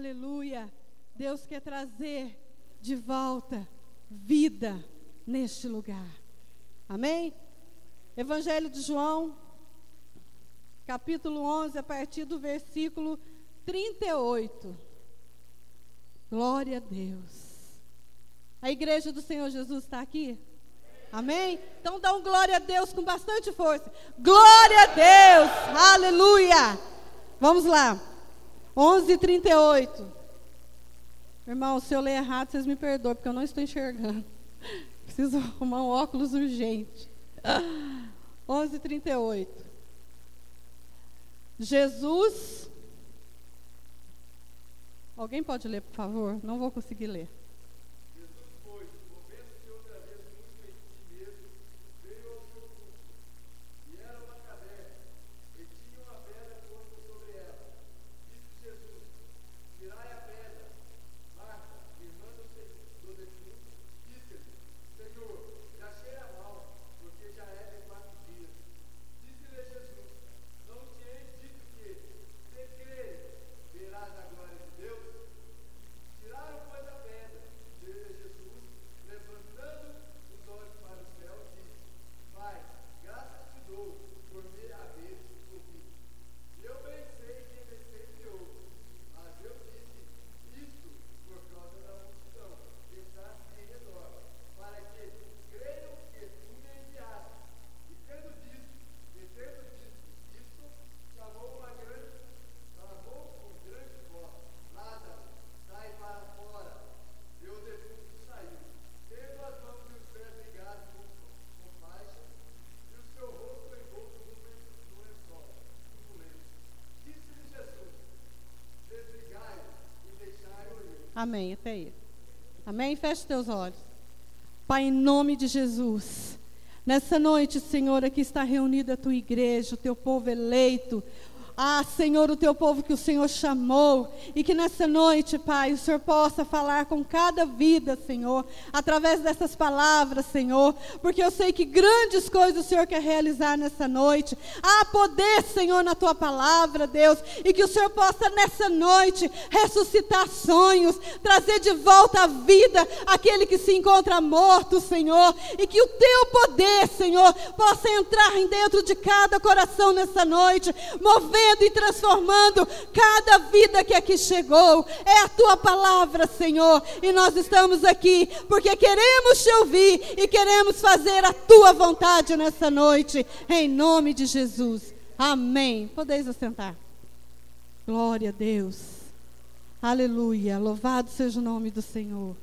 Aleluia. Deus quer trazer de volta vida neste lugar. Amém? Evangelho de João, capítulo 11, a partir do versículo 38. Glória a Deus. A igreja do Senhor Jesus está aqui? Amém? Então dá um glória a Deus com bastante força. Glória a Deus! Aleluia! Vamos lá. 11:38. Irmão, se eu ler errado, vocês me perdoem, porque eu não estou enxergando. Preciso arrumar um óculos urgente. 11:38. Jesus Alguém pode ler, por favor? Não vou conseguir ler. Amém, até aí. Amém? Feche teus olhos. Pai, em nome de Jesus. Nessa noite, Senhor, aqui está reunida a tua igreja, o teu povo eleito, ah, Senhor, o teu povo que o Senhor chamou, e que nessa noite, Pai, o Senhor possa falar com cada vida, Senhor, através dessas palavras, Senhor, porque eu sei que grandes coisas o Senhor quer realizar nessa noite. Há poder, Senhor, na tua palavra, Deus, e que o Senhor possa nessa noite ressuscitar sonhos, trazer de volta à vida aquele que se encontra morto, Senhor, e que o teu poder, Senhor, possa entrar dentro de cada coração nessa noite, mover e transformando cada vida que aqui chegou. É a tua palavra, Senhor. E nós estamos aqui porque queremos te ouvir e queremos fazer a tua vontade nessa noite. Em nome de Jesus. Amém. Podeis assentar. Glória a Deus. Aleluia. Louvado seja o nome do Senhor.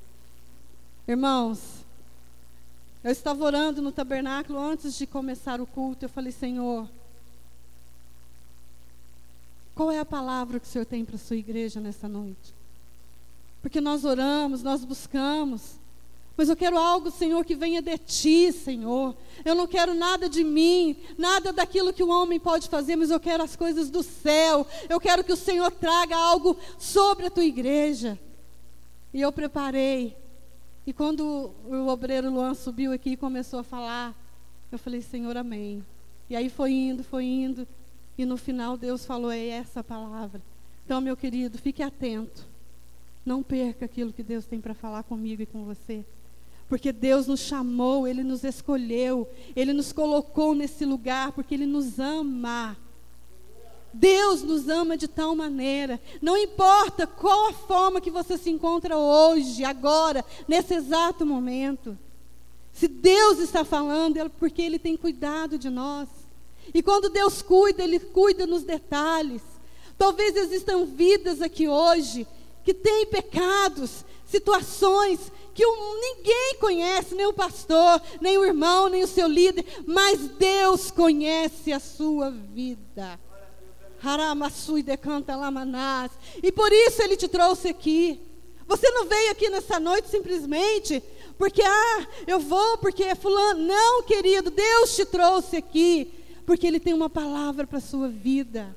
Irmãos, eu estava orando no tabernáculo antes de começar o culto. Eu falei, Senhor, qual é a palavra que o Senhor tem para a sua igreja nessa noite? Porque nós oramos, nós buscamos. Mas eu quero algo, Senhor, que venha de ti, Senhor. Eu não quero nada de mim, nada daquilo que o homem pode fazer, mas eu quero as coisas do céu. Eu quero que o Senhor traga algo sobre a tua igreja. E eu preparei. E quando o obreiro Luan subiu aqui e começou a falar, eu falei, Senhor, amém. E aí foi indo, foi indo. E no final Deus falou: é essa palavra. Então, meu querido, fique atento. Não perca aquilo que Deus tem para falar comigo e com você. Porque Deus nos chamou, Ele nos escolheu, Ele nos colocou nesse lugar porque Ele nos ama. Deus nos ama de tal maneira. Não importa qual a forma que você se encontra hoje, agora, nesse exato momento. Se Deus está falando, é porque Ele tem cuidado de nós. E quando Deus cuida, Ele cuida nos detalhes. Talvez existam vidas aqui hoje que têm pecados, situações que ninguém conhece, nem o pastor, nem o irmão, nem o seu líder, mas Deus conhece a sua vida. Haramassui decanta lamanás. E por isso ele te trouxe aqui. Você não veio aqui nessa noite simplesmente porque, ah, eu vou porque é fulano. Não, querido, Deus te trouxe aqui porque Ele tem uma palavra para a sua vida.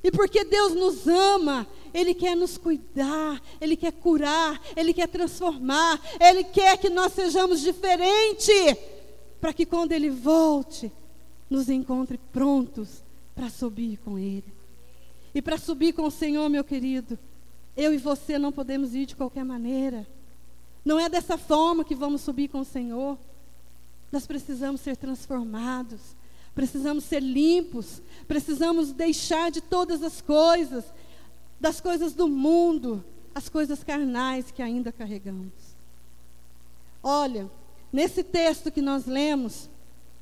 E porque Deus nos ama, Ele quer nos cuidar, Ele quer curar, Ele quer transformar, Ele quer que nós sejamos diferentes, para que quando Ele volte, nos encontre prontos para subir com Ele. E para subir com o Senhor, meu querido, eu e você não podemos ir de qualquer maneira. Não é dessa forma que vamos subir com o Senhor. Nós precisamos ser transformados, precisamos ser limpos, precisamos deixar de todas as coisas, das coisas do mundo, as coisas carnais que ainda carregamos. Olha, nesse texto que nós lemos,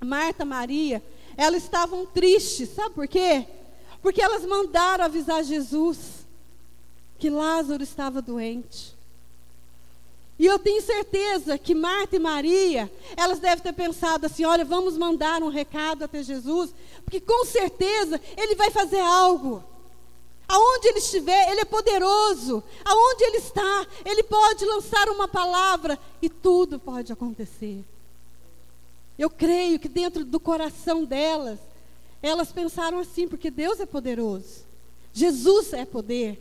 Marta, Maria, elas estavam tristes, sabe por quê? Porque elas mandaram avisar Jesus que Lázaro estava doente. E eu tenho certeza que Marta e Maria, elas devem ter pensado assim: olha, vamos mandar um recado até Jesus, porque com certeza ele vai fazer algo. Aonde ele estiver, ele é poderoso. Aonde ele está, ele pode lançar uma palavra e tudo pode acontecer. Eu creio que dentro do coração delas, elas pensaram assim, porque Deus é poderoso. Jesus é poder.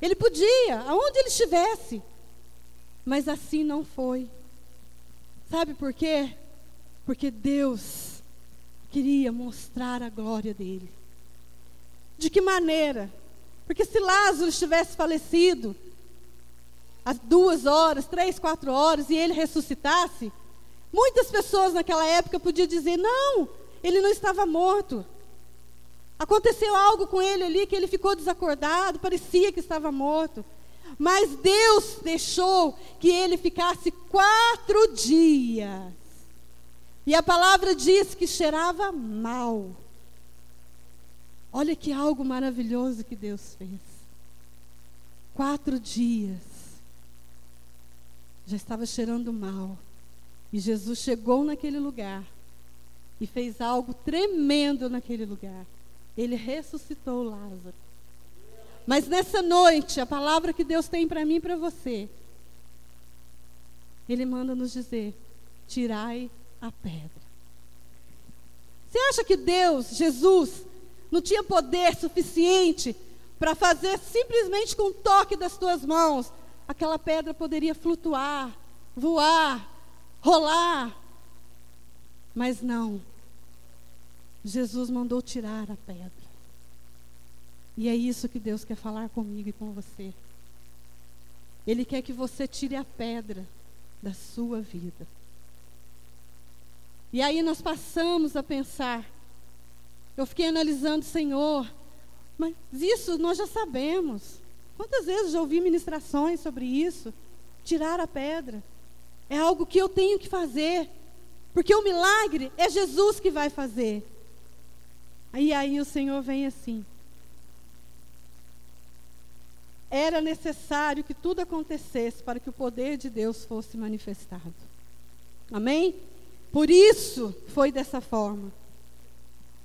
Ele podia, aonde ele estivesse. Mas assim não foi. Sabe por quê? Porque Deus queria mostrar a glória dele. De que maneira? Porque se Lázaro tivesse falecido, às duas horas, três, quatro horas, e ele ressuscitasse, muitas pessoas naquela época podiam dizer: não, ele não estava morto. Aconteceu algo com ele ali que ele ficou desacordado, parecia que estava morto. Mas Deus deixou que ele ficasse quatro dias. E a palavra diz que cheirava mal. Olha que algo maravilhoso que Deus fez. Quatro dias. Já estava cheirando mal. E Jesus chegou naquele lugar e fez algo tremendo naquele lugar. Ele ressuscitou Lázaro. Mas nessa noite, a palavra que Deus tem para mim e para você, Ele manda nos dizer: tirai a pedra. Você acha que Deus, Jesus, não tinha poder suficiente para fazer simplesmente com um toque das tuas mãos, aquela pedra poderia flutuar, voar, rolar? Mas não. Jesus mandou tirar a pedra. E é isso que Deus quer falar comigo e com você. Ele quer que você tire a pedra da sua vida. E aí nós passamos a pensar. Eu fiquei analisando, Senhor, mas isso nós já sabemos. Quantas vezes já ouvi ministrações sobre isso? Tirar a pedra. É algo que eu tenho que fazer. Porque o milagre é Jesus que vai fazer. E aí o Senhor vem assim: era necessário que tudo acontecesse para que o poder de Deus fosse manifestado. Amém? Por isso foi dessa forma.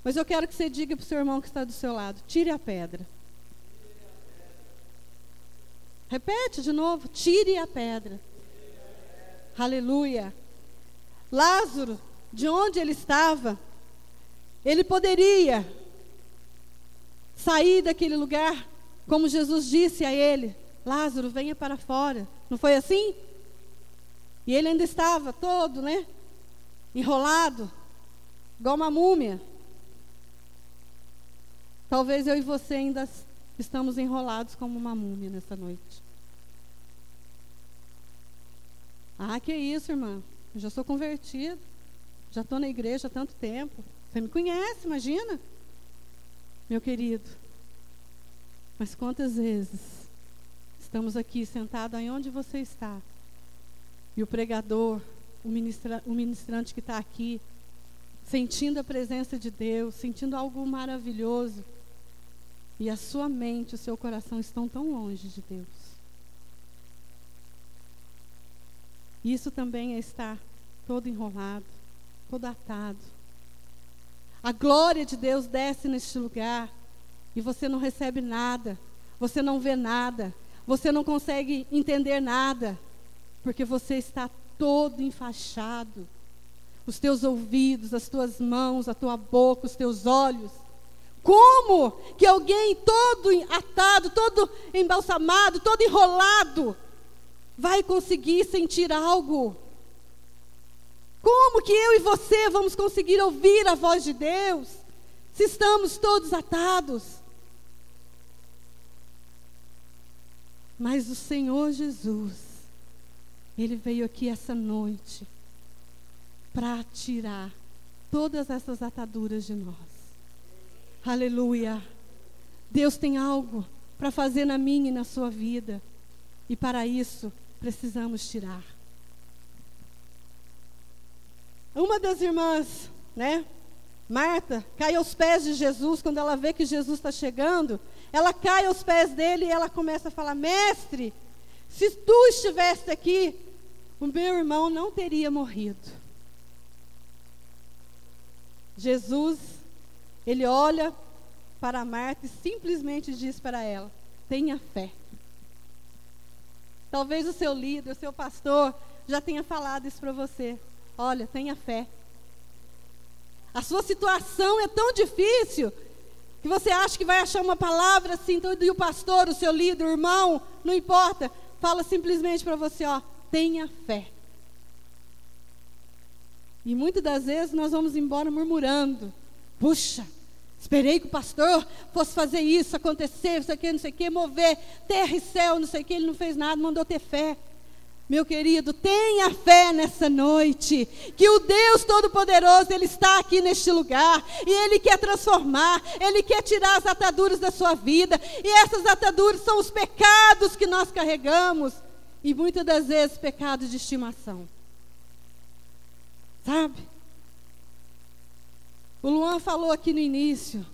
Mas eu quero que você diga para o seu irmão que está do seu lado: tire a pedra. Repete de novo: tire a pedra. Aleluia. Lázaro, de onde ele estava, ele poderia sair daquele lugar como Jesus disse a ele: Lázaro, venha para fora. Não foi assim? E ele ainda estava todo, né? Enrolado, igual uma múmia. Talvez eu e você ainda estamos enrolados como uma múmia nessa noite. Ah, que isso, irmã. Eu já sou convertido. Já estou na igreja há tanto tempo. Você me conhece, imagina? Meu querido, mas quantas vezes estamos aqui sentados aí onde você está e o pregador, o, ministra, o ministrante que está aqui, sentindo a presença de Deus, sentindo algo maravilhoso, e a sua mente, o seu coração estão tão longe de Deus. Isso também é estar todo enrolado, todo atado. A glória de Deus desce neste lugar e você não recebe nada, você não vê nada, você não consegue entender nada, porque você está todo enfaixado. Os teus ouvidos, as tuas mãos, a tua boca, os teus olhos. Como que alguém todo atado, todo embalsamado, todo enrolado, vai conseguir sentir algo? Como que eu e você vamos conseguir ouvir a voz de Deus se estamos todos atados? Mas o Senhor Jesus, Ele veio aqui essa noite para tirar todas essas ataduras de nós. Aleluia. Deus tem algo para fazer na minha e na sua vida. E para isso, precisamos tirar. Uma das irmãs, né? Marta, cai aos pés de Jesus quando ela vê que Jesus está chegando. Ela cai aos pés dele e ela começa a falar: Mestre, se tu estivesse aqui, o meu irmão não teria morrido. Jesus, ele olha para Marta e simplesmente diz para ela: tenha fé. Talvez o seu líder, o seu pastor, já tenha falado isso para você. Olha, tenha fé. A sua situação é tão difícil que você acha que vai achar uma palavra assim, então, e o pastor, o seu líder, o irmão, não importa, fala simplesmente para você, ó, tenha fé. E muitas das vezes nós vamos embora murmurando. Puxa, esperei que o pastor fosse fazer isso, acontecer, não sei o que, não sei o que, mover terra e céu, não sei o que, ele não fez nada, mandou ter fé. Meu querido, tenha fé nessa noite, que o Deus Todo-Poderoso, Ele está aqui neste lugar, e Ele quer transformar, Ele quer tirar as ataduras da sua vida, e essas ataduras são os pecados que nós carregamos, e muitas das vezes pecados de estimação. Sabe? O Luan falou aqui no início,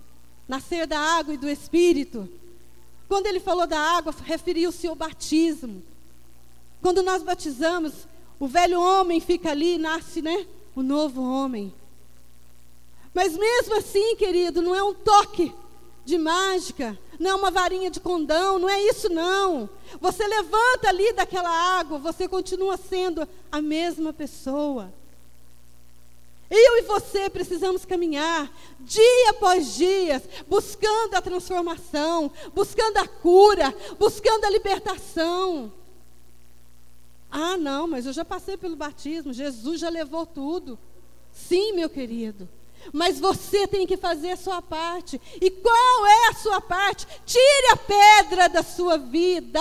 nascer da água e do Espírito. Quando ele falou da água, referiu-se ao batismo. Quando nós batizamos, o velho homem fica ali e nasce, né? O novo homem. Mas mesmo assim, querido, não é um toque de mágica, não é uma varinha de condão, não é isso não. Você levanta ali daquela água, você continua sendo a mesma pessoa. Eu e você precisamos caminhar dia após dia, buscando a transformação, buscando a cura, buscando a libertação. Ah, não, mas eu já passei pelo batismo, Jesus já levou tudo. Sim, meu querido. Mas você tem que fazer a sua parte. E qual é a sua parte? Tire a pedra da sua vida.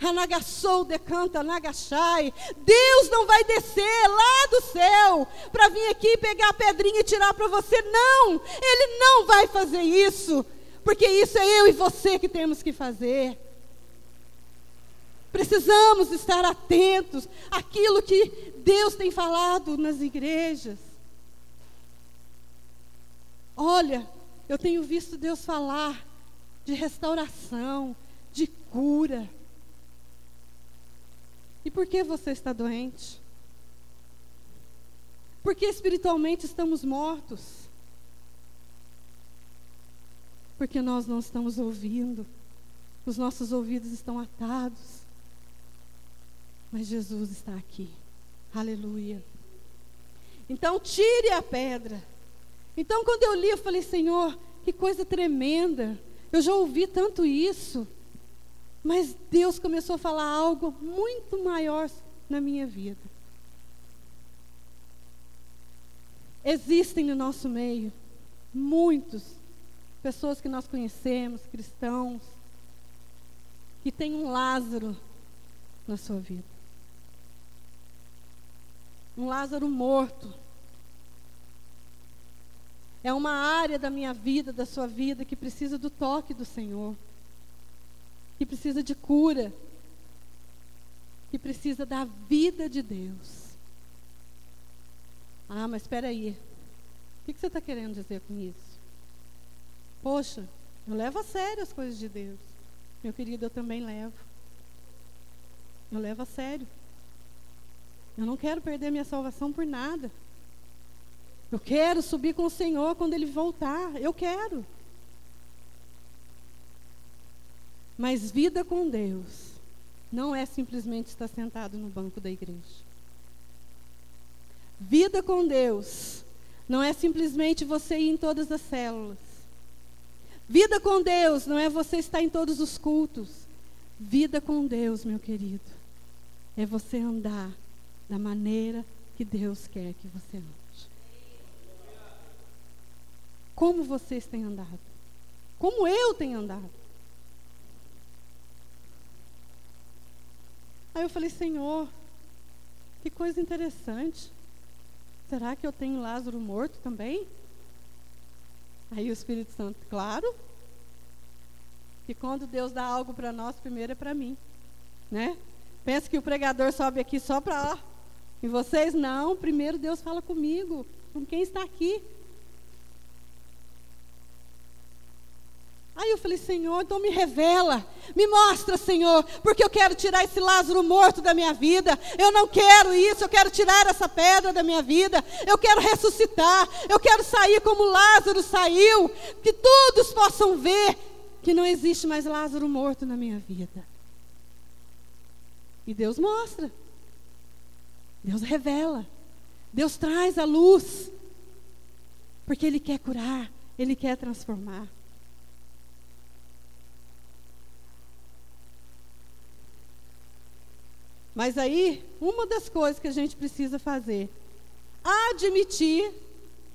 Hanagassou decanta nagachai. Deus não vai descer lá do céu para vir aqui pegar a pedrinha e tirar para você. Não, Ele não vai fazer isso. Porque isso é eu e você que temos que fazer. Precisamos estar atentos àquilo que Deus tem falado nas igrejas. Olha, eu tenho visto Deus falar de restauração, de cura. E por que você está doente? Porque espiritualmente estamos mortos. Porque nós não estamos ouvindo. Os nossos ouvidos estão atados. Mas Jesus está aqui. Aleluia. Então, tire a pedra. Então, quando eu li, eu falei: Senhor, que coisa tremenda. Eu já ouvi tanto isso. Mas Deus começou a falar algo muito maior na minha vida. Existem no nosso meio muitos pessoas que nós conhecemos, cristãos, que têm um Lázaro na sua vida um Lázaro morto. É uma área da minha vida, da sua vida, que precisa do toque do Senhor, que precisa de cura, que precisa da vida de Deus. Ah, mas espera aí. O que você está querendo dizer com isso? Poxa, eu levo a sério as coisas de Deus. Meu querido, eu também levo. Eu levo a sério. Eu não quero perder minha salvação por nada. Eu quero subir com o Senhor quando Ele voltar. Eu quero. Mas vida com Deus não é simplesmente estar sentado no banco da igreja. Vida com Deus não é simplesmente você ir em todas as células. Vida com Deus não é você estar em todos os cultos. Vida com Deus, meu querido, é você andar da maneira que Deus quer que você ande. Como vocês têm andado? Como eu tenho andado? eu falei, Senhor, que coisa interessante. Será que eu tenho Lázaro morto também? Aí o Espírito Santo, claro. Que quando Deus dá algo para nós, primeiro é para mim, né? Pensa que o pregador sobe aqui só para. E vocês não, primeiro Deus fala comigo, com quem está aqui. Aí eu falei, Senhor, então me revela, me mostra, Senhor, porque eu quero tirar esse Lázaro morto da minha vida. Eu não quero isso, eu quero tirar essa pedra da minha vida. Eu quero ressuscitar, eu quero sair como Lázaro saiu, que todos possam ver que não existe mais Lázaro morto na minha vida. E Deus mostra, Deus revela, Deus traz a luz, porque Ele quer curar, Ele quer transformar. Mas aí, uma das coisas que a gente precisa fazer, admitir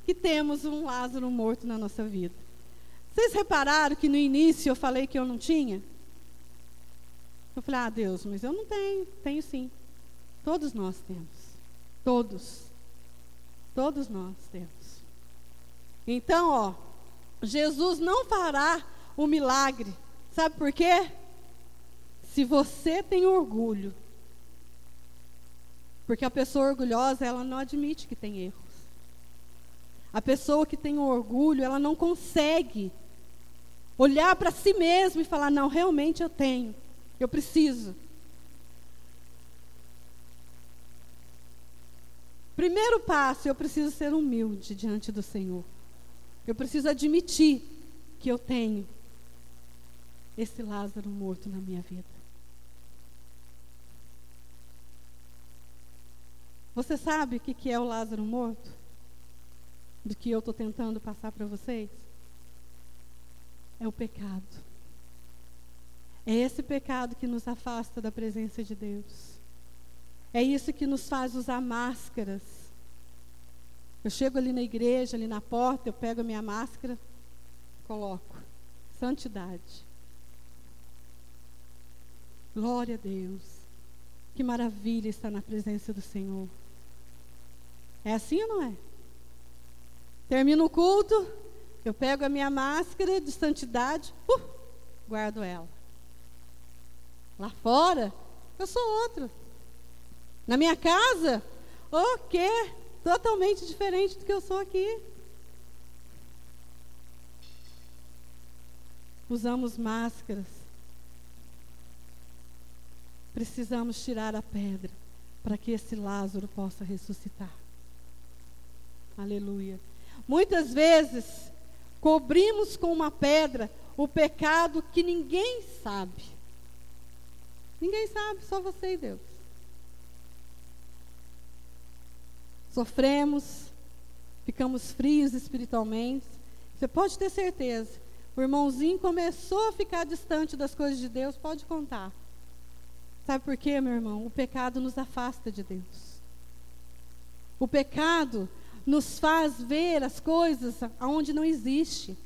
que temos um Lázaro morto na nossa vida. Vocês repararam que no início eu falei que eu não tinha? Eu falei, ah, Deus, mas eu não tenho. Tenho sim. Todos nós temos. Todos. Todos nós temos. Então, ó, Jesus não fará o milagre. Sabe por quê? Se você tem orgulho porque a pessoa orgulhosa, ela não admite que tem erros. A pessoa que tem orgulho, ela não consegue olhar para si mesma e falar: não, realmente eu tenho, eu preciso. Primeiro passo, eu preciso ser humilde diante do Senhor. Eu preciso admitir que eu tenho esse Lázaro morto na minha vida. Você sabe o que é o Lázaro morto? Do que eu estou tentando passar para vocês? É o pecado. É esse pecado que nos afasta da presença de Deus. É isso que nos faz usar máscaras. Eu chego ali na igreja, ali na porta, eu pego a minha máscara, coloco. Santidade. Glória a Deus. Que maravilha estar na presença do Senhor. É assim ou não é? Termino o culto, eu pego a minha máscara de santidade, uh, guardo ela. Lá fora, eu sou outro. Na minha casa, o quê? Totalmente diferente do que eu sou aqui. Usamos máscaras. Precisamos tirar a pedra para que esse Lázaro possa ressuscitar. Aleluia. Muitas vezes cobrimos com uma pedra o pecado que ninguém sabe. Ninguém sabe, só você e Deus. Sofremos, ficamos frios espiritualmente. Você pode ter certeza. O irmãozinho começou a ficar distante das coisas de Deus, pode contar. Sabe por quê, meu irmão? O pecado nos afasta de Deus. O pecado nos faz ver as coisas aonde não existe.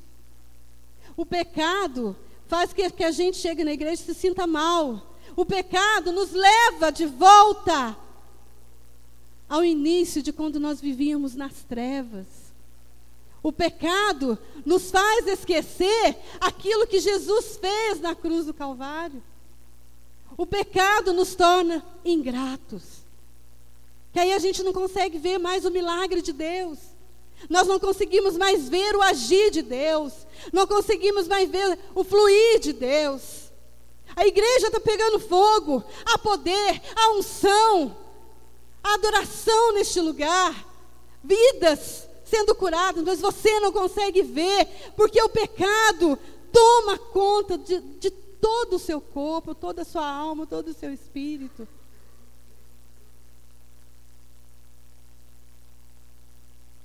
O pecado faz que, que a gente chegue na igreja e se sinta mal. O pecado nos leva de volta ao início de quando nós vivíamos nas trevas. O pecado nos faz esquecer aquilo que Jesus fez na cruz do Calvário. O pecado nos torna ingratos. Que aí a gente não consegue ver mais o milagre de Deus. Nós não conseguimos mais ver o agir de Deus. Não conseguimos mais ver o fluir de Deus. A igreja está pegando fogo. Há poder, há unção, adoração neste lugar. Vidas sendo curadas, mas você não consegue ver, porque o pecado toma conta de, de todo o seu corpo, toda a sua alma, todo o seu espírito.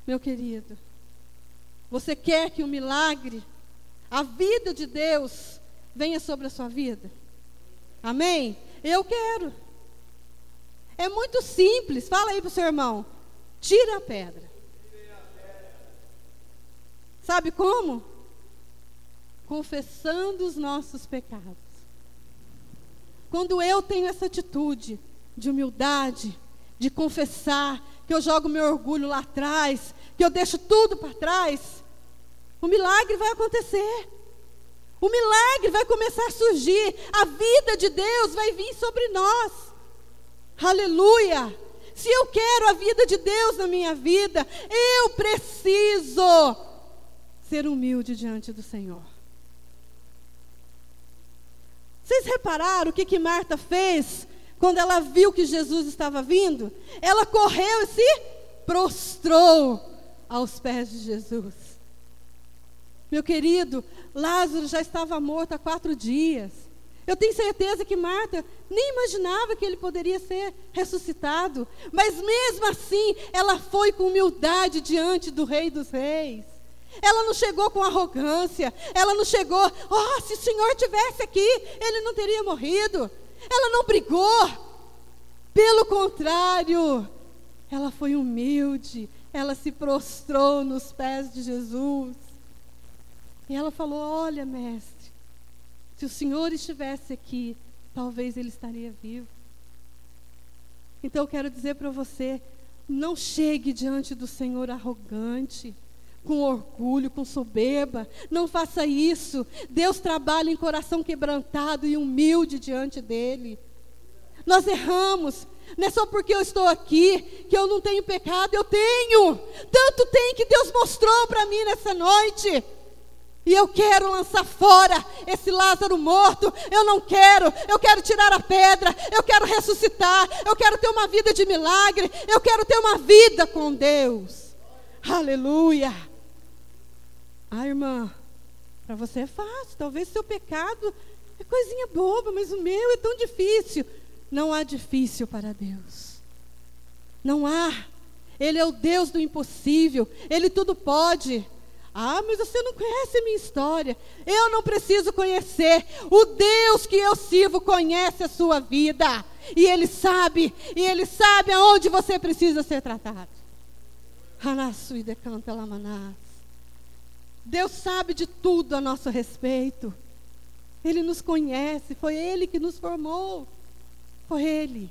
Meu querido, você quer que o milagre, a vida de Deus, venha sobre a sua vida? Amém? Eu quero. É muito simples. Fala aí para o seu irmão. Tira a pedra. Sabe como? Confessando os nossos pecados. Quando eu tenho essa atitude, de humildade, de confessar que eu jogo meu orgulho lá atrás, que eu deixo tudo para trás, o milagre vai acontecer. O milagre vai começar a surgir. A vida de Deus vai vir sobre nós. Aleluia! Se eu quero a vida de Deus na minha vida, eu preciso ser humilde diante do Senhor. Vocês repararam o que, que Marta fez quando ela viu que Jesus estava vindo? Ela correu e se prostrou aos pés de Jesus. Meu querido, Lázaro já estava morto há quatro dias. Eu tenho certeza que Marta nem imaginava que ele poderia ser ressuscitado, mas mesmo assim, ela foi com humildade diante do Rei dos Reis. Ela não chegou com arrogância, ela não chegou, oh, se o Senhor tivesse aqui, ele não teria morrido. Ela não brigou, pelo contrário, ela foi humilde, ela se prostrou nos pés de Jesus. E ela falou: Olha, mestre, se o Senhor estivesse aqui, talvez ele estaria vivo. Então eu quero dizer para você: não chegue diante do Senhor arrogante, com orgulho, com soberba. Não faça isso. Deus trabalha em coração quebrantado e humilde diante dele. Nós erramos. Não é só porque eu estou aqui que eu não tenho pecado, eu tenho. Tanto tem que Deus mostrou para mim nessa noite. E eu quero lançar fora esse Lázaro morto. Eu não quero. Eu quero tirar a pedra. Eu quero ressuscitar. Eu quero ter uma vida de milagre. Eu quero ter uma vida com Deus. Aleluia. Ah, irmã, para você é fácil. Talvez seu pecado é coisinha boba, mas o meu é tão difícil. Não há difícil para Deus. Não há. Ele é o Deus do impossível. Ele tudo pode. Ah, mas você não conhece a minha história. Eu não preciso conhecer. O Deus que eu sirvo conhece a sua vida. E Ele sabe, e Ele sabe aonde você precisa ser tratado. Deus sabe de tudo a nosso respeito. Ele nos conhece, foi Ele que nos formou. Foi Ele.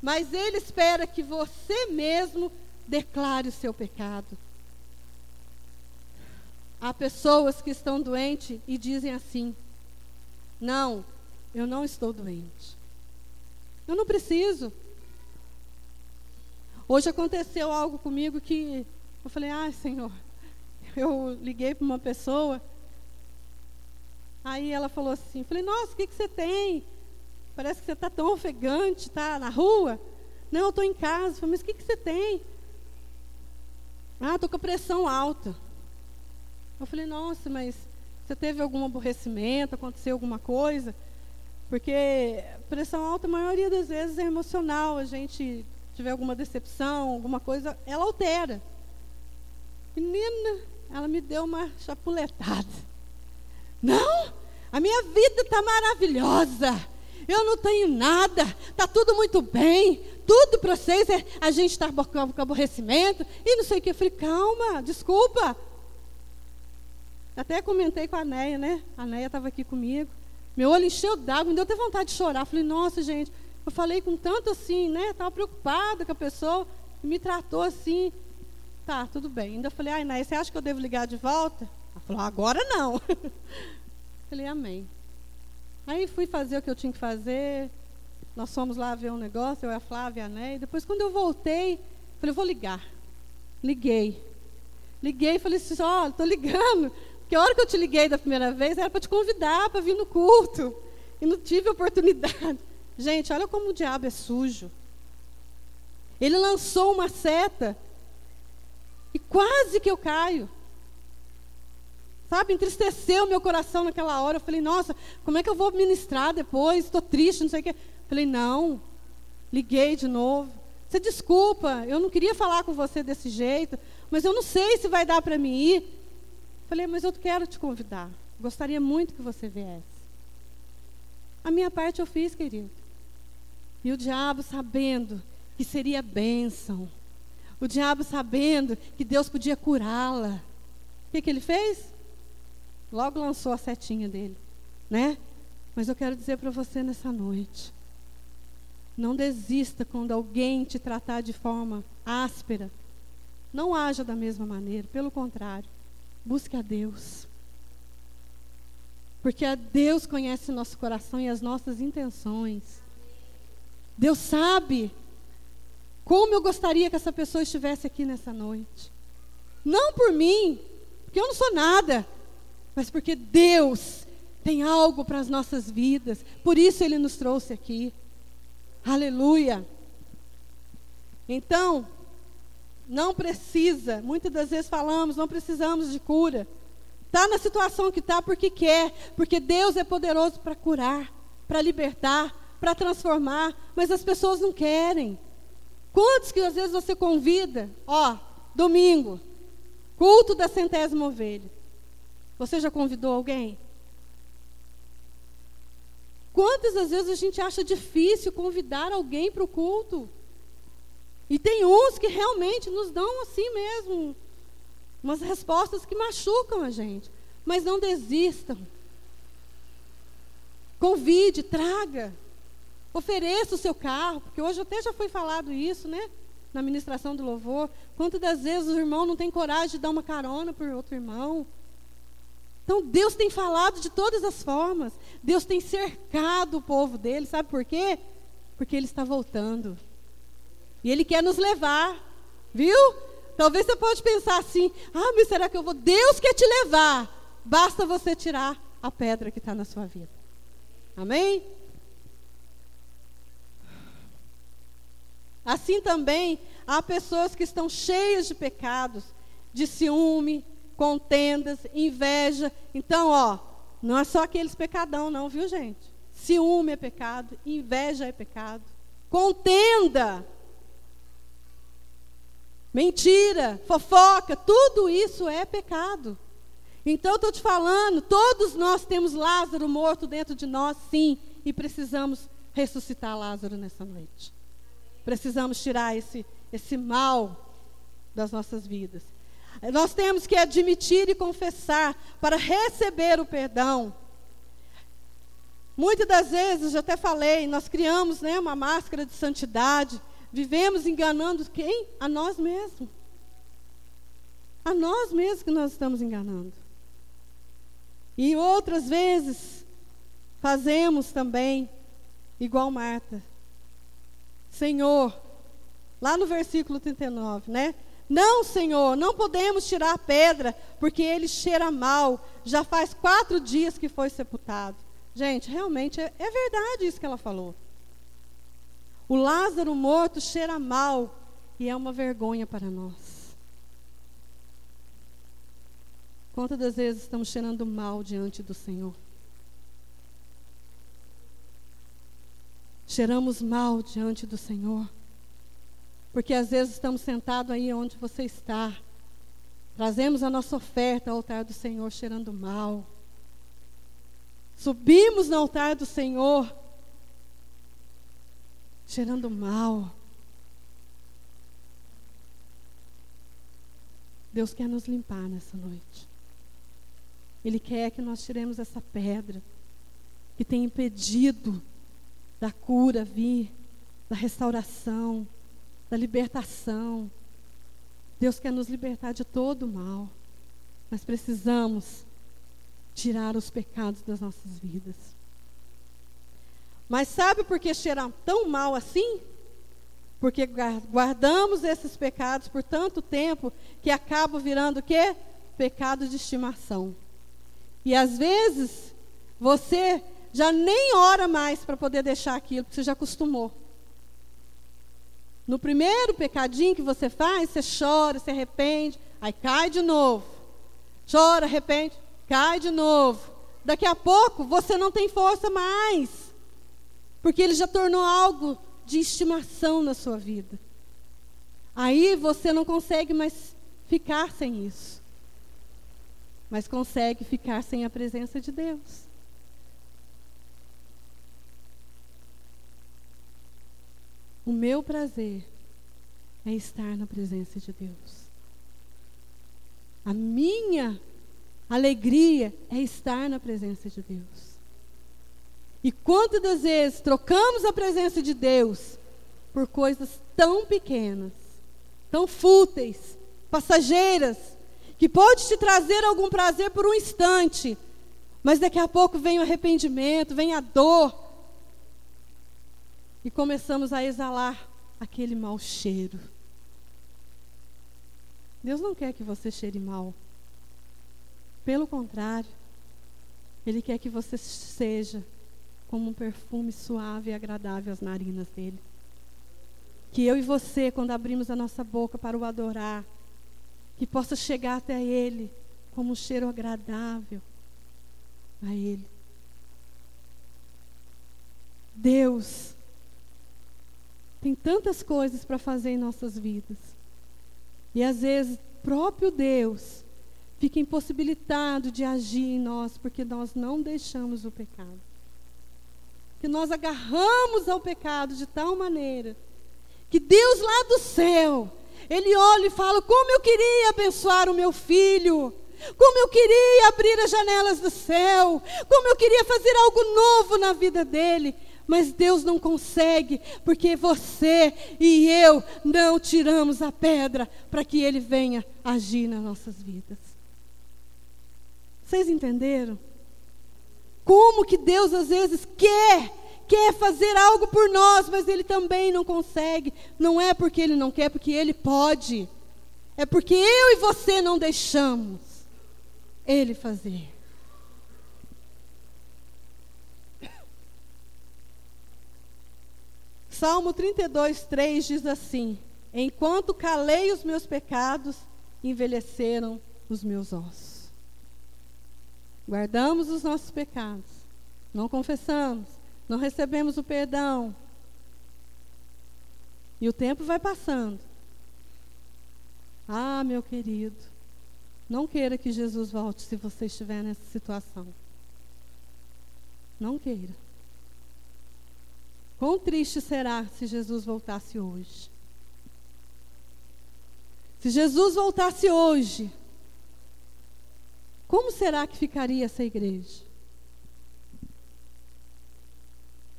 Mas Ele espera que você mesmo declare o seu pecado. Há pessoas que estão doentes e dizem assim: Não, eu não estou doente. Eu não preciso. Hoje aconteceu algo comigo que eu falei: Ai, Senhor. Eu liguei para uma pessoa. Aí ela falou assim: Falei, nossa, o que, que você tem? Parece que você está tão ofegante, está na rua. Não, eu estou em casa. falei, mas o que, que você tem? Ah, estou com a pressão alta. Eu falei, nossa, mas você teve algum aborrecimento, aconteceu alguma coisa? Porque pressão alta, a maioria das vezes, é emocional. A gente tiver alguma decepção, alguma coisa, ela altera. Menina, ela me deu uma chapuletada. Não, a minha vida está maravilhosa. Eu não tenho nada, está tudo muito bem, tudo para vocês é a gente está com aborrecimento e não sei o que. Eu falei, calma, desculpa, até comentei com a Neia, né? A Neia estava aqui comigo. Meu olho encheu d'água, me deu até vontade de chorar. Falei, nossa, gente, eu falei com tanto assim, né? Estava preocupada com a pessoa, me tratou assim. Tá, tudo bem. Ainda falei, ai, Neia, você acha que eu devo ligar de volta? Ela falou, agora não. falei, amém. Aí fui fazer o que eu tinha que fazer. Nós fomos lá ver um negócio, eu e a Flávia e a Neia. Depois, quando eu voltei, falei, vou ligar. Liguei. Liguei e falei assim, ó, oh, estou ligando porque a hora que eu te liguei da primeira vez era para te convidar para vir no culto. E não tive oportunidade. Gente, olha como o diabo é sujo. Ele lançou uma seta e quase que eu caio. Sabe, entristeceu meu coração naquela hora. Eu falei, nossa, como é que eu vou ministrar depois? Estou triste, não sei o quê. Falei, não. Liguei de novo. Você desculpa, eu não queria falar com você desse jeito, mas eu não sei se vai dar para mim ir. Falei, mas eu quero te convidar. Gostaria muito que você viesse. A minha parte eu fiz, querido. E o diabo sabendo que seria bênção. O diabo sabendo que Deus podia curá-la. O que, que ele fez? Logo lançou a setinha dele. Né? Mas eu quero dizer para você nessa noite. Não desista quando alguém te tratar de forma áspera. Não haja da mesma maneira, pelo contrário, busque a Deus. Porque a Deus conhece nosso coração e as nossas intenções. Deus sabe como eu gostaria que essa pessoa estivesse aqui nessa noite. Não por mim, porque eu não sou nada, mas porque Deus tem algo para as nossas vidas. Por isso Ele nos trouxe aqui. Aleluia. Então, não precisa, muitas das vezes falamos, não precisamos de cura. Está na situação que está porque quer, porque Deus é poderoso para curar, para libertar, para transformar, mas as pessoas não querem. Quantos que às vezes você convida? Ó, domingo, culto da centésima ovelha. Você já convidou alguém? Quantas às vezes a gente acha difícil convidar alguém para o culto? E tem uns que realmente nos dão assim mesmo, umas respostas que machucam a gente. Mas não desistam. Convide, traga. Ofereça o seu carro, porque hoje até já foi falado isso, né? Na ministração do louvor. Quantas das vezes o irmão não tem coragem de dar uma carona para outro irmão? Então Deus tem falado de todas as formas. Deus tem cercado o povo dele, sabe por quê? Porque ele está voltando. E ele quer nos levar, viu? Talvez você pode pensar assim: ah, mas será que eu vou? Deus quer te levar. Basta você tirar a pedra que está na sua vida. Amém? Assim também há pessoas que estão cheias de pecados, de ciúme, contendas, inveja. Então, ó, não é só aqueles pecadão, não, viu, gente? Ciúme é pecado, inveja é pecado, contenda, mentira, fofoca, tudo isso é pecado. Então, estou te falando, todos nós temos Lázaro morto dentro de nós, sim, e precisamos ressuscitar Lázaro nessa noite. Precisamos tirar esse, esse mal das nossas vidas. Nós temos que admitir e confessar para receber o perdão. Muitas das vezes, já até falei, nós criamos né, uma máscara de santidade, vivemos enganando quem? A nós mesmos. A nós mesmos que nós estamos enganando. E outras vezes, fazemos também igual Marta. Senhor, lá no versículo 39, né? Não, Senhor, não podemos tirar a pedra, porque ele cheira mal. Já faz quatro dias que foi sepultado. Gente, realmente é, é verdade isso que ela falou. O Lázaro morto cheira mal e é uma vergonha para nós. Quantas das vezes estamos cheirando mal diante do Senhor? cheiramos mal diante do Senhor. Porque às vezes estamos sentados aí onde você está, trazemos a nossa oferta ao altar do Senhor cheirando mal. Subimos no altar do Senhor cheirando mal. Deus quer nos limpar nessa noite. Ele quer que nós tiremos essa pedra que tem impedido da cura vir, da restauração, da libertação. Deus quer nos libertar de todo o mal. Mas precisamos tirar os pecados das nossas vidas. Mas sabe por que cheira tão mal assim? Porque guardamos esses pecados por tanto tempo que acabam virando o quê? Pecado de estimação. E às vezes você já nem ora mais para poder deixar aquilo, porque você já acostumou. No primeiro pecadinho que você faz, você chora, se arrepende, aí cai de novo. Chora, arrepende, cai de novo. Daqui a pouco você não tem força mais, porque ele já tornou algo de estimação na sua vida. Aí você não consegue mais ficar sem isso, mas consegue ficar sem a presença de Deus. O meu prazer é estar na presença de Deus. A minha alegria é estar na presença de Deus. E quantas vezes trocamos a presença de Deus por coisas tão pequenas, tão fúteis, passageiras, que pode te trazer algum prazer por um instante, mas daqui a pouco vem o arrependimento, vem a dor, e começamos a exalar aquele mau cheiro. Deus não quer que você cheire mal. Pelo contrário, Ele quer que você seja como um perfume suave e agradável às narinas dele. Que eu e você, quando abrimos a nossa boca para o adorar, que possa chegar até Ele como um cheiro agradável a Ele. Deus tem tantas coisas para fazer em nossas vidas. E às vezes, próprio Deus fica impossibilitado de agir em nós porque nós não deixamos o pecado. Que nós agarramos ao pecado de tal maneira que Deus lá do céu, ele olha e fala: Como eu queria abençoar o meu filho. Como eu queria abrir as janelas do céu, como eu queria fazer algo novo na vida dele, mas Deus não consegue, porque você e eu não tiramos a pedra para que Ele venha agir nas nossas vidas. Vocês entenderam? Como que Deus às vezes quer, quer fazer algo por nós, mas Ele também não consegue. Não é porque Ele não quer, porque Ele pode. É porque eu e você não deixamos Ele fazer. Salmo 32, 3 diz assim: Enquanto calei os meus pecados, envelheceram os meus ossos. Guardamos os nossos pecados, não confessamos, não recebemos o perdão. E o tempo vai passando. Ah, meu querido, não queira que Jesus volte se você estiver nessa situação. Não queira. Quão triste será se Jesus voltasse hoje? Se Jesus voltasse hoje, como será que ficaria essa igreja?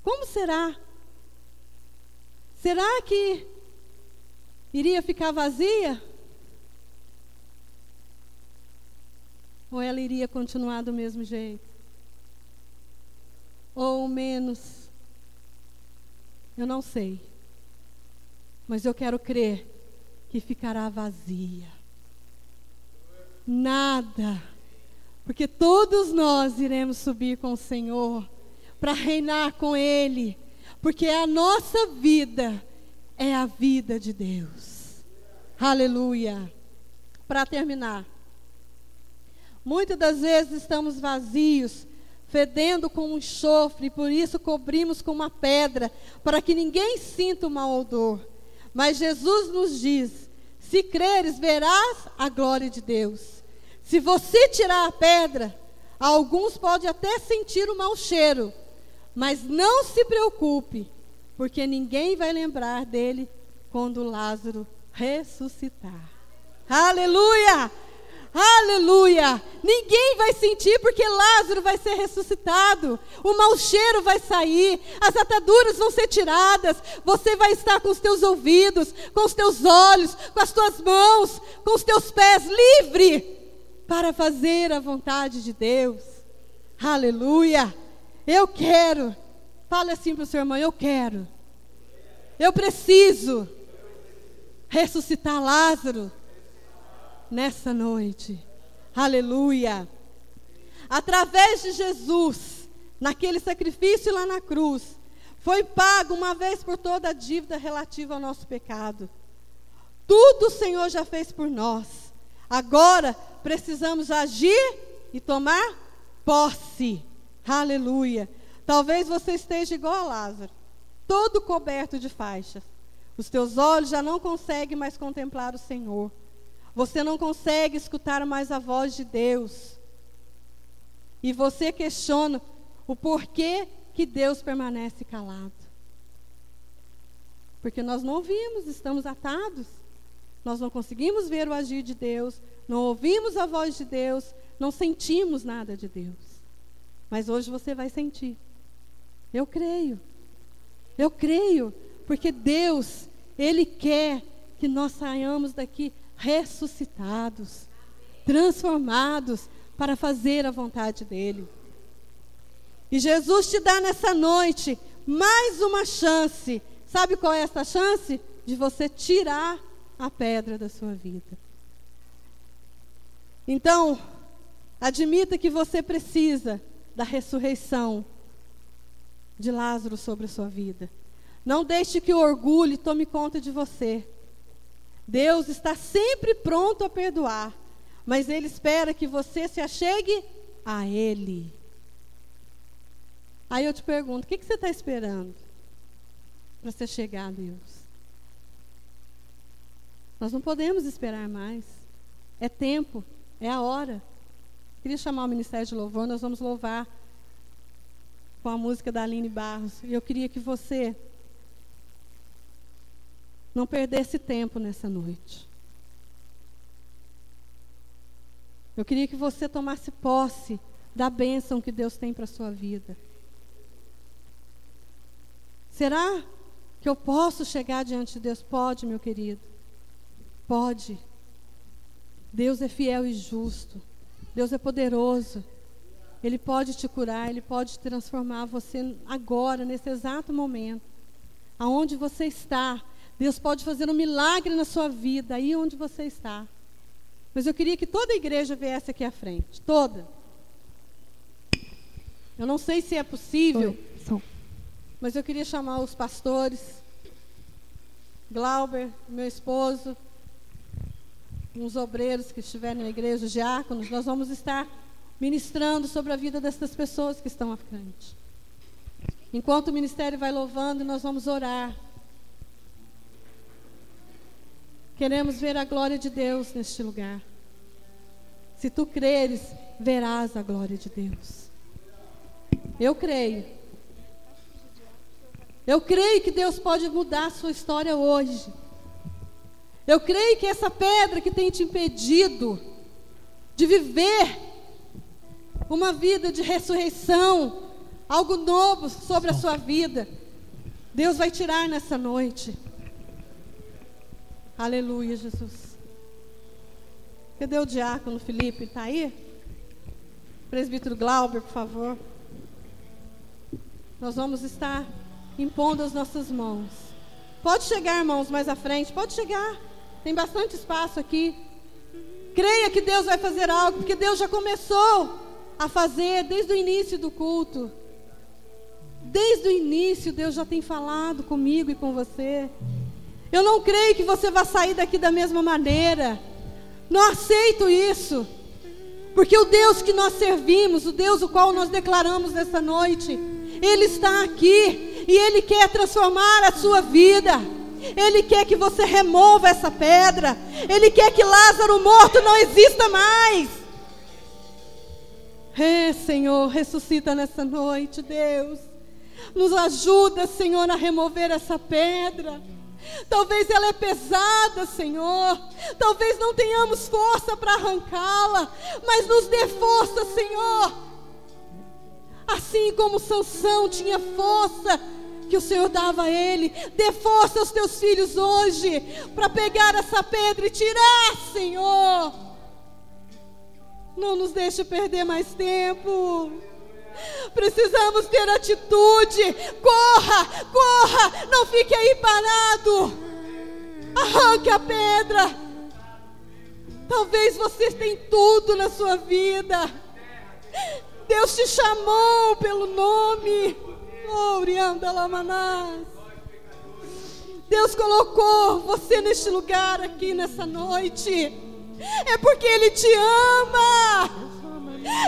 Como será? Será que iria ficar vazia? Ou ela iria continuar do mesmo jeito? Ou menos eu não sei. Mas eu quero crer que ficará vazia. Nada. Porque todos nós iremos subir com o Senhor para reinar com Ele. Porque a nossa vida é a vida de Deus. Aleluia. Para terminar. Muitas das vezes estamos vazios fedendo com um enxofre, por isso cobrimos com uma pedra, para que ninguém sinta o mau odor. Mas Jesus nos diz: se creres, verás a glória de Deus. Se você tirar a pedra, alguns podem até sentir o mau cheiro, mas não se preocupe, porque ninguém vai lembrar dele quando Lázaro ressuscitar. Aleluia! Aleluia! Ninguém vai sentir porque Lázaro vai ser ressuscitado. O mau cheiro vai sair, as ataduras vão ser tiradas. Você vai estar com os teus ouvidos, com os teus olhos, com as tuas mãos, com os teus pés livre para fazer a vontade de Deus. Aleluia! Eu quero. Fale assim para o seu irmão: eu quero. Eu preciso ressuscitar Lázaro nessa noite. Aleluia. Através de Jesus, naquele sacrifício lá na cruz, foi pago uma vez por toda a dívida relativa ao nosso pecado. Tudo o Senhor já fez por nós. Agora precisamos agir e tomar posse. Aleluia. Talvez você esteja igual a Lázaro, todo coberto de faixas. Os teus olhos já não conseguem mais contemplar o Senhor. Você não consegue escutar mais a voz de Deus. E você questiona o porquê que Deus permanece calado. Porque nós não ouvimos, estamos atados. Nós não conseguimos ver o agir de Deus, não ouvimos a voz de Deus, não sentimos nada de Deus. Mas hoje você vai sentir. Eu creio. Eu creio, porque Deus, Ele quer que nós saiamos daqui ressuscitados, transformados para fazer a vontade dEle. E Jesus te dá nessa noite mais uma chance. Sabe qual é essa chance? De você tirar a pedra da sua vida. Então, admita que você precisa da ressurreição de Lázaro sobre a sua vida. Não deixe que o orgulho tome conta de você. Deus está sempre pronto a perdoar, mas Ele espera que você se achegue a Ele. Aí eu te pergunto: o que, você está esperando para ser chegar a Deus? Nós não podemos esperar mais. É tempo, é a hora. Queria chamar o Ministério de Louvor, nós vamos louvar com a música da Aline Barros. E eu queria que você não perdesse tempo nessa noite. Eu queria que você tomasse posse da bênção que Deus tem para a sua vida. Será que eu posso chegar diante de Deus? Pode, meu querido. Pode. Deus é fiel e justo. Deus é poderoso. Ele pode te curar, ele pode transformar você agora, nesse exato momento. Aonde você está, Deus pode fazer um milagre na sua vida, aí onde você está. Mas eu queria que toda a igreja viesse aqui à frente, toda. Eu não sei se é possível, Oi, mas eu queria chamar os pastores, Glauber, meu esposo, uns obreiros que estiverem na igreja, os diáconos, nós vamos estar ministrando sobre a vida dessas pessoas que estão à frente. Enquanto o ministério vai louvando, nós vamos orar. Queremos ver a glória de Deus neste lugar. Se tu creres, verás a glória de Deus. Eu creio. Eu creio que Deus pode mudar a sua história hoje. Eu creio que essa pedra que tem te impedido de viver uma vida de ressurreição, algo novo sobre a sua vida, Deus vai tirar nessa noite. Aleluia, Jesus. Cadê o diácono Felipe? Está aí? Presbítero Glauber, por favor. Nós vamos estar impondo as nossas mãos. Pode chegar, irmãos, mais à frente. Pode chegar. Tem bastante espaço aqui. Creia que Deus vai fazer algo, porque Deus já começou a fazer desde o início do culto. Desde o início, Deus já tem falado comigo e com você. Eu não creio que você vá sair daqui da mesma maneira. Não aceito isso. Porque o Deus que nós servimos, o Deus o qual nós declaramos nessa noite, Ele está aqui e Ele quer transformar a sua vida. Ele quer que você remova essa pedra. Ele quer que Lázaro morto não exista mais. É, Senhor, ressuscita nessa noite, Deus. Nos ajuda, Senhor, a remover essa pedra. Talvez ela é pesada, Senhor. Talvez não tenhamos força para arrancá-la, mas nos dê força, Senhor. Assim como Sansão tinha força que o Senhor dava a ele. Dê força aos teus filhos hoje para pegar essa pedra e tirar, Senhor. Não nos deixe perder mais tempo. Precisamos ter atitude. Corra, corra, não fique aí parado. Arranque a pedra. Talvez você tenha tudo na sua vida. Deus te chamou pelo nome. Deus colocou você neste lugar aqui nessa noite. É porque Ele te ama.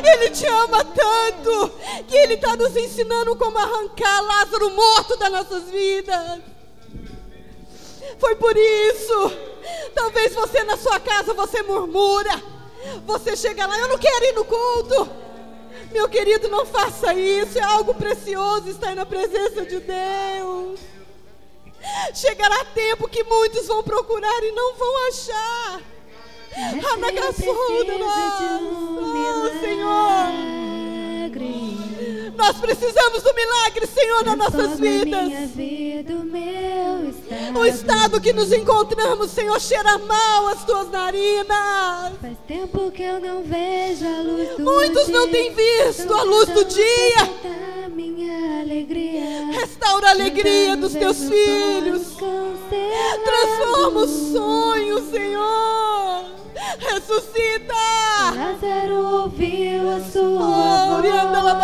Ele te ama tanto que Ele está nos ensinando como arrancar Lázaro morto das nossas vidas. Foi por isso. Talvez você na sua casa você murmura. Você chega lá, eu não quero ir no culto. Meu querido, não faça isso. É algo precioso estar na presença de Deus. Chegará tempo que muitos vão procurar e não vão achar. Anagaçuda, oh, Senhor. Nós precisamos do milagre, Senhor, nas nossas vidas. vida, o estado. O estado que nos encontramos, Senhor, cheira mal as tuas narinas. Faz tempo que eu não vejo a luz do Muitos dia. não têm visto a luz do dia. Alegria. Restaura a alegria dos teus filhos. Transforma os sonhos, Senhor. Ressuscita. Lázaro ouviu a sua Oh,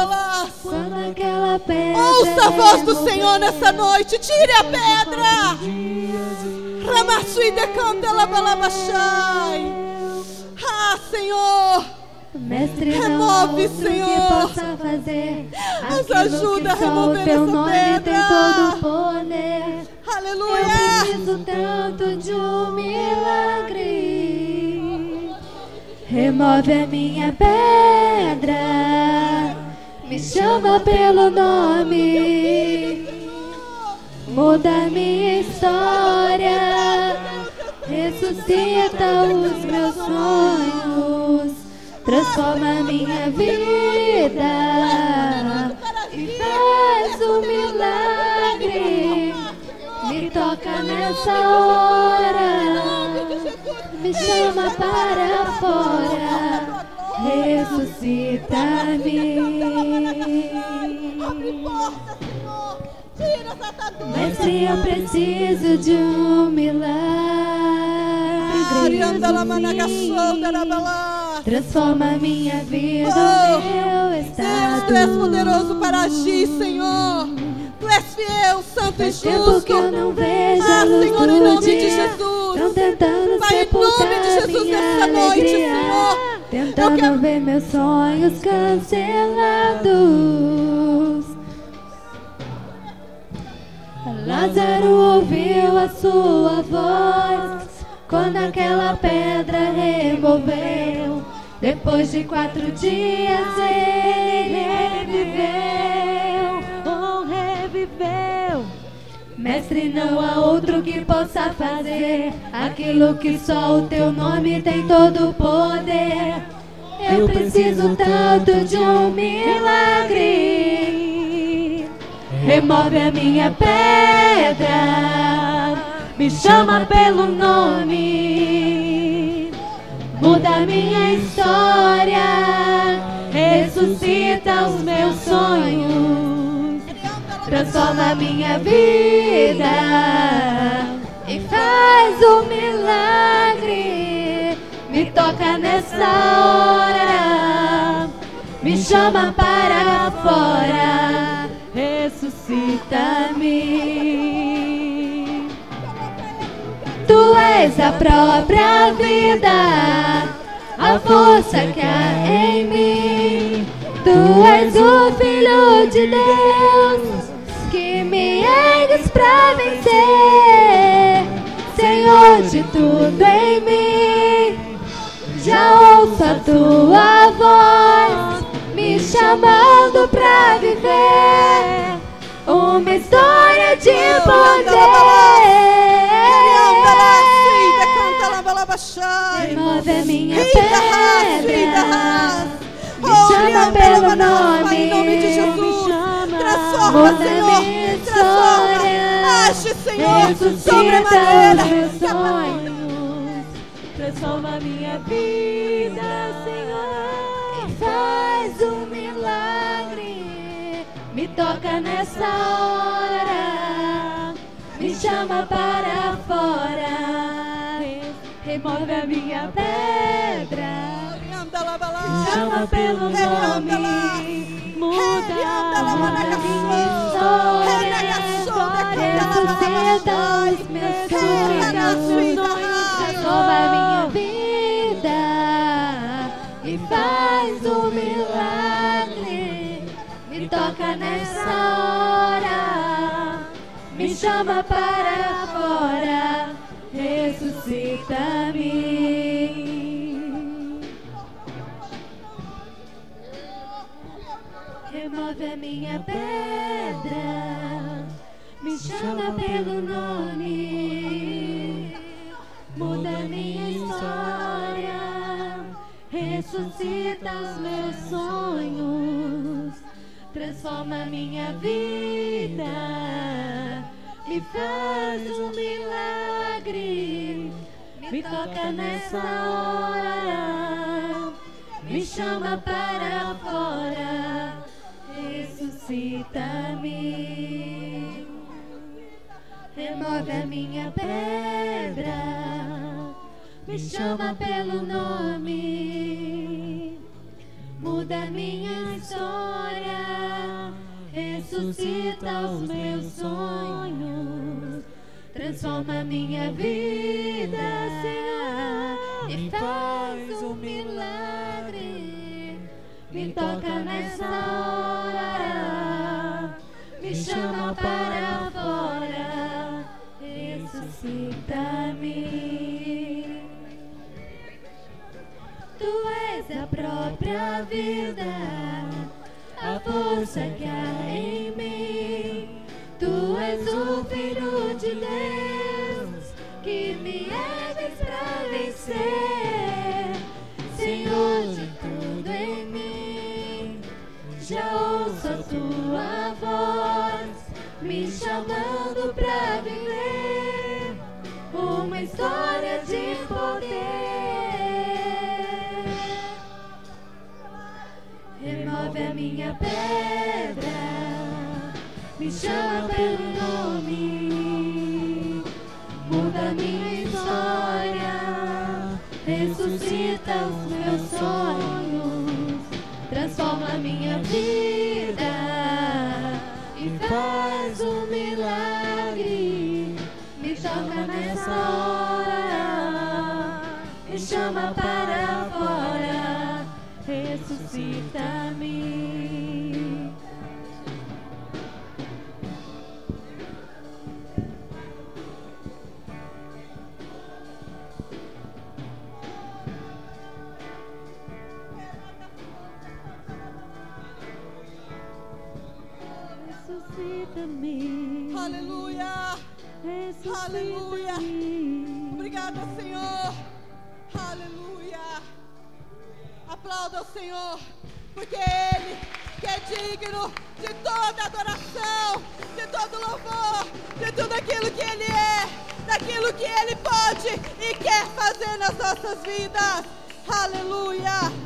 voz. Quando aquela pedra Ouça a voz do. Senhor nessa noite. Tire a pedra. Ramassui decanta labalabachai. Ah, Senhor. Mestre, Remove, Senhor. que possa fazer Nos ajuda a remover o teu essa nome pedra. tem todo o poder. Eu Aleluia. preciso tanto de um milagre. Remove a minha pedra, me chama pelo nome, muda minha história, ressuscita os meus sonhos, transforma minha vida. E faz um milagre. Me toca nessa hora, me chama para fora, ressuscita-me. Porta, Senhor. Tira essa atadura. Mestre, eu preciso de um milagre. Transforma minha vida, Oh, meu Deus, estado. tu és poderoso para agir, Senhor. Tu és fiel, santo e Faz tempo justo. que eu não vejo Ah, Senhor, em nome Tentando quero- ver meus sonhos cancelados. Lázaro ouviu a sua voz quando aquela pedra removeu. Depois de quatro dias ele reviveu, oh, reviveu. Mestre, não há outro que possa fazer aquilo que só o teu nome tem todo o poder. Eu preciso tanto de um milagre. Remove a minha pedra, me chama pelo nome, muda a minha história, ressuscita os meus sonhos. Transforma minha vida e faz um milagre. Me toca nessa hora, me chama para fora, ressuscita-me. Tu és a própria vida, a força que há em mim. Tu és o Filho de Deus me ergues pra vencer. Senhor de tudo em mim, já ouço a tua voz me chamando pra viver uma história de poder. Remove minha pedra. Me chama pelo nome. Em nome de Jesus. Transforma, Senhor. Transforma. Age, Senhor. Que a palavra- sonhos. Transforma minha vida, Senhor. Faz um milagre. Me toca nessa hora. Me chama para fora. Remove a minha pedra. Chama pelo nome. Muda, minha história. Ressuscita os meus sonhos. Transforma a minha vida. E faz um milagre. Me toca nessa hora. Me chama para fora. Ressuscita-me. Minha pedra, me chama pelo nome, muda minha história, ressuscita os meus sonhos, transforma minha vida, me faz um milagre, me toca nessa hora, me chama para fora, ressuscita-me, remove a minha pedra, me chama pelo nome. Muda minha história, ressuscita os meus sonhos, transforma minha vida, Senhor, e faz um milagre, me toca nessa hora, para fora, ressuscita-me. Tu és a própria vida, a força que há em mim. Tu és o Filho de Deus que me ergues pra vencer. Senhor de tudo em mim, já ouço a tua voz me chamando pra viver uma história de poder. remove a minha pedra, me chama pelo nome, muda minha história, ressuscita os meus sonhos, Senhor, porque Ele que é digno de toda adoração, de todo louvor, de tudo aquilo que Ele é, daquilo que Ele pode e quer fazer nas nossas vidas. Aleluia.